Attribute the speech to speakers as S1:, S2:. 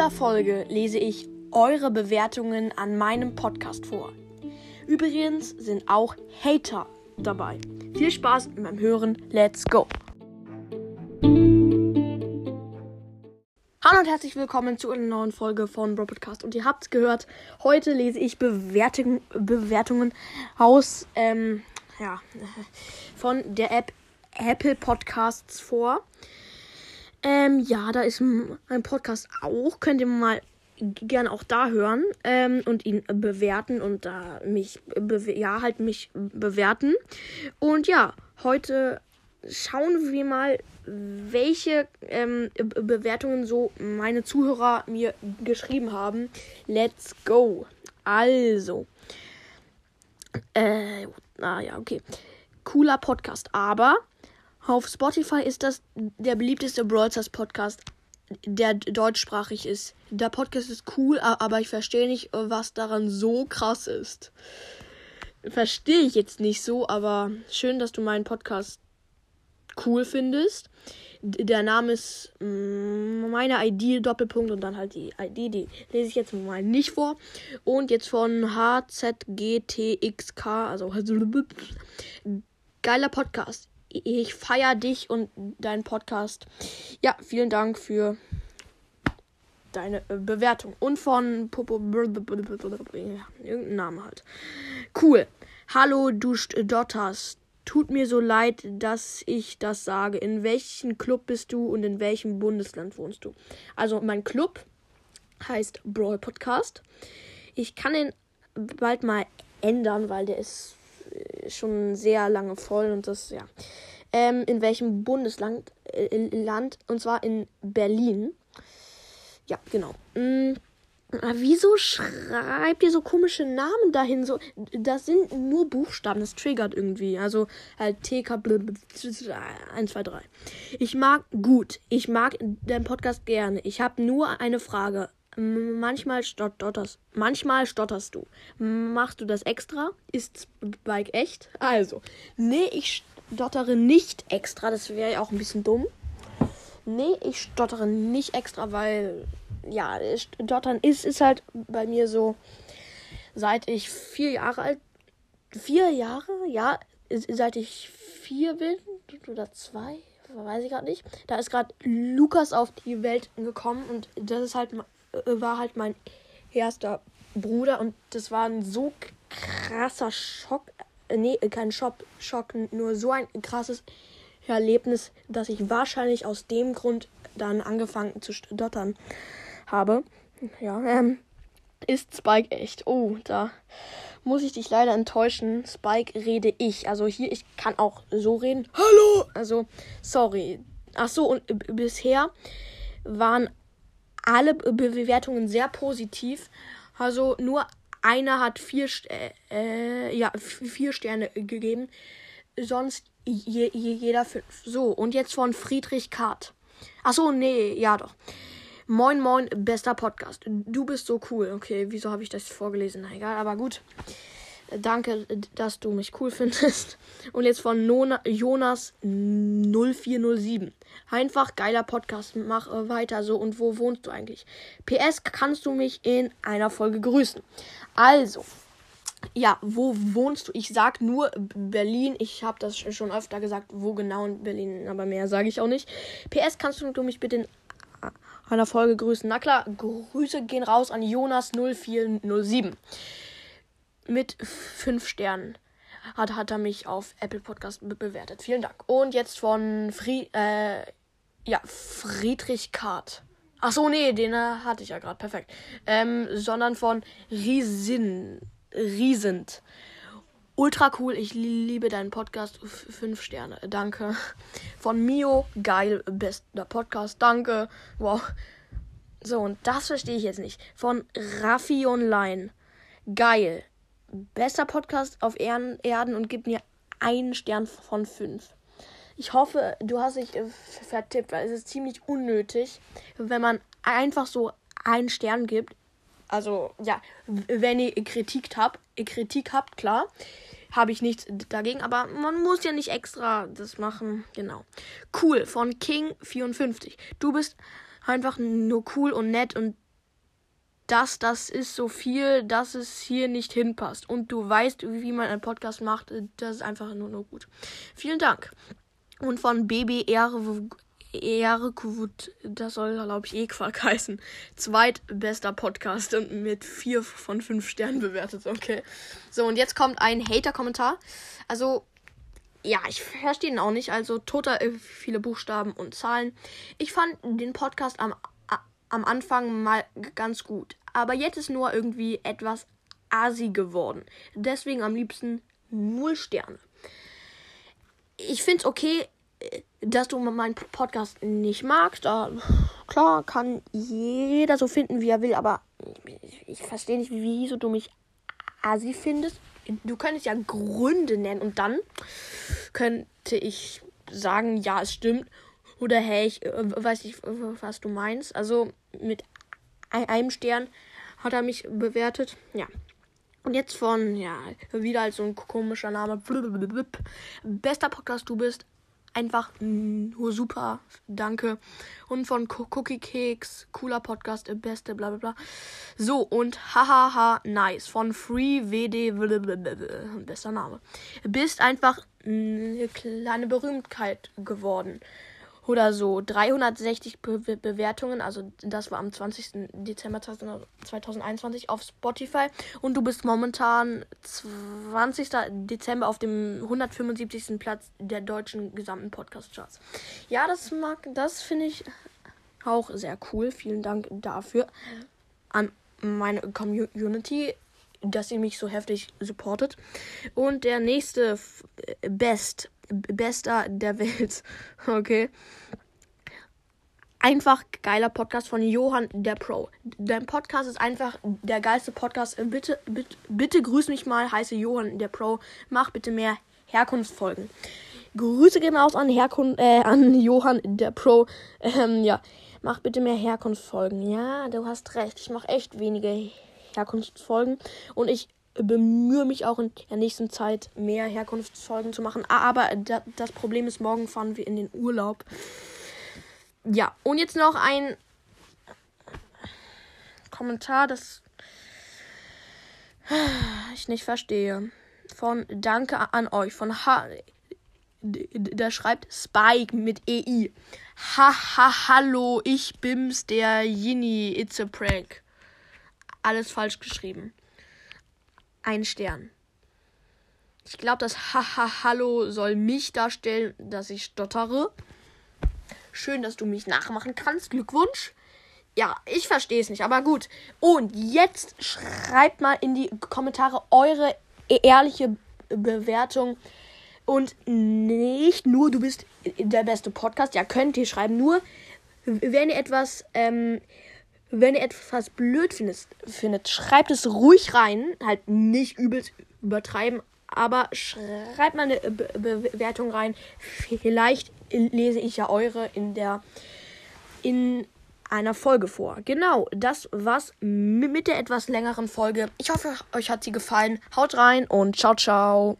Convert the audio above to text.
S1: dieser Folge lese ich eure Bewertungen an meinem Podcast vor. Übrigens sind auch Hater dabei. Viel Spaß beim Hören. Let's go! Hallo und herzlich willkommen zu einer neuen Folge von Bro Podcast. Und ihr habt es gehört, heute lese ich Bewertung, Bewertungen aus ähm, ja, von der App Apple Podcasts vor. Ähm, ja, da ist ein Podcast auch. Könnt ihr mal gerne auch da hören ähm, und ihn bewerten und da mich ja halt mich bewerten. Und ja, heute schauen wir mal, welche ähm, Bewertungen so meine Zuhörer mir geschrieben haben. Let's go. Also. Äh, ah ja, okay. Cooler Podcast, aber auf Spotify ist das der beliebteste Brawl Podcast, der deutschsprachig ist. Der Podcast ist cool, aber ich verstehe nicht, was daran so krass ist. Verstehe ich jetzt nicht so, aber schön, dass du meinen Podcast cool findest. Der Name ist mm, meine ID Doppelpunkt und dann halt die ID, die lese ich jetzt mal nicht vor. Und jetzt von HZGTXK, also geiler Podcast ich feiere dich und deinen Podcast. Ja, vielen Dank für deine äh, Bewertung. Und von Popo. Irgendein Name halt. Cool. Hallo, du Dotters. Tut mir so leid, dass ich das sage. In welchem Club bist du und in welchem Bundesland wohnst du? Also, mein Club heißt Brawl Podcast. Ich kann den bald mal ändern, weil der ist schon sehr lange voll und das, ja. Ähm, in welchem Bundesland? Äh, Land, und zwar in Berlin. Ja, genau. Mhm. Wieso schreibt ihr so komische Namen dahin? So, das sind nur Buchstaben, das triggert irgendwie. Also halt TK 1, 2, 3. Ich mag gut. Ich mag deinen Podcast gerne. Ich habe nur eine Frage. Manchmal stotterst, manchmal stotterst du. Machst du das extra? Ist Spike echt? Also, nee, ich stottere nicht extra. Das wäre ja auch ein bisschen dumm. Nee, ich stottere nicht extra, weil ja, stottern ist, ist halt bei mir so, seit ich vier Jahre alt, vier Jahre, ja, seit ich vier bin oder zwei, weiß ich gerade nicht. Da ist gerade Lukas auf die Welt gekommen und das ist halt war halt mein erster Bruder und das war ein so krasser Schock. Äh, nee, kein Schock, Schock, nur so ein krasses Erlebnis, dass ich wahrscheinlich aus dem Grund dann angefangen zu stottern habe. Ja, ähm, ist Spike echt? Oh, da muss ich dich leider enttäuschen. Spike rede ich. Also hier, ich kann auch so reden. Hallo! Also, sorry. Ach so, und bisher waren alle Bewertungen sehr positiv. Also nur einer hat vier, äh, äh, ja, vier Sterne gegeben. Sonst je, je, jeder fünf. So, und jetzt von Friedrich Kart. Achso, nee, ja doch. Moin, moin, bester Podcast. Du bist so cool. Okay, wieso habe ich das vorgelesen? Na egal, aber gut. Danke, dass du mich cool findest. Und jetzt von Nona, Jonas 0407. Einfach geiler Podcast. Mach äh, weiter so. Und wo wohnst du eigentlich? PS, kannst du mich in einer Folge grüßen? Also, ja, wo wohnst du? Ich sag nur Berlin. Ich habe das schon öfter gesagt, wo genau in Berlin, aber mehr sage ich auch nicht. PS, kannst du mich bitte in einer Folge grüßen? Na klar, Grüße gehen raus an Jonas 0407 mit 5 Sternen hat, hat er mich auf Apple Podcast be bewertet. Vielen Dank. Und jetzt von Fried, äh, ja, Friedrich Kart. Ach so, nee, den äh, hatte ich ja gerade. Perfekt. Ähm, sondern von Riesin, Riesend. Ultra cool. Ich liebe deinen Podcast. Fünf Sterne. Danke. Von Mio. Geil. Bester Podcast. Danke. Wow. So, und das verstehe ich jetzt nicht. Von Raffi Online. Geil bester Podcast auf Erden, und gib mir einen Stern von fünf. Ich hoffe, du hast dich äh, vertippt, weil es ist ziemlich unnötig, wenn man einfach so einen Stern gibt. Also, ja, wenn ihr Kritik habt, Kritik habt, klar, habe ich nichts dagegen, aber man muss ja nicht extra das machen. Genau. Cool von King54. Du bist einfach nur cool und nett und das, das ist so viel, dass es hier nicht hinpasst. Und du weißt, wie man einen Podcast macht. Das ist einfach nur, nur gut. Vielen Dank. Und von BBR Erkut, das soll, glaube ich, Equark heißen. Zweitbester Podcast und mit vier von fünf Sternen bewertet. Okay. So, und jetzt kommt ein Hater-Kommentar. Also, ja, ich verstehe ihn auch nicht. Also, toter, äh, viele Buchstaben und Zahlen. Ich fand den Podcast am, am Anfang mal ganz gut. Aber jetzt ist nur irgendwie etwas asi geworden. Deswegen am liebsten null Sterne. Ich finde es okay, dass du meinen Podcast nicht magst. Da, klar, kann jeder so finden, wie er will, aber ich, ich verstehe nicht, wieso du mich assi findest. Du könntest ja Gründe nennen und dann könnte ich sagen, ja, es stimmt. Oder hey, ich äh, weiß nicht, was du meinst. Also mit einem Stern hat er mich bewertet. Ja. Und jetzt von, ja, wieder als so ein komischer Name. Bester Podcast, du bist einfach nur super. Danke. Und von Cookie Cakes, cooler Podcast, beste, bla bla bla. So, und hahaha, nice. Von Free WD, bester Name. Bist einfach eine kleine Berühmtheit geworden oder so 360 Be Bewertungen, also das war am 20. Dezember 2021 auf Spotify und du bist momentan 20. Dezember auf dem 175. Platz der deutschen gesamten Podcast-Charts. Ja, das mag, das finde ich auch sehr cool. Vielen Dank dafür an meine Community dass ihr mich so heftig supportet. Und der nächste Best bester der Welt. Okay. Einfach geiler Podcast von Johann der Pro. Dein Podcast ist einfach der geilste Podcast. Bitte, bitte, bitte grüß mich mal, heiße Johann der Pro. Mach bitte mehr Herkunftsfolgen. Grüße gehen aus an, Herkun äh, an Johann der Pro. Ähm, ja, mach bitte mehr Herkunftsfolgen. Ja, du hast recht. Ich mache echt wenige Herkunftsfolgen. Und ich bemühe mich auch in der nächsten Zeit mehr Herkunftsfolgen zu machen. Aber das Problem ist, morgen fahren wir in den Urlaub. Ja, und jetzt noch ein Kommentar, das ich nicht verstehe. Von Danke an euch. Von H. Der schreibt Spike mit EI. Haha, hallo, ich bin's, der Yini. It's a prank. Alles falsch geschrieben ein Stern. Ich glaube, das Haha Hallo soll mich darstellen, dass ich stottere. Schön, dass du mich nachmachen kannst. Glückwunsch. Ja, ich verstehe es nicht, aber gut. Und jetzt schreibt mal in die Kommentare eure ehrliche Bewertung. Und nicht nur, du bist der beste Podcast. Ja, könnt ihr schreiben. Nur, wenn ihr etwas ähm, wenn ihr etwas blöd findet, findet, schreibt es ruhig rein. Halt nicht übelst übertreiben, aber schreibt mal eine Be Bewertung rein. Vielleicht lese ich ja eure in der in einer Folge vor. Genau, das war's mit der etwas längeren Folge. Ich hoffe, euch hat sie gefallen. Haut rein und ciao, ciao.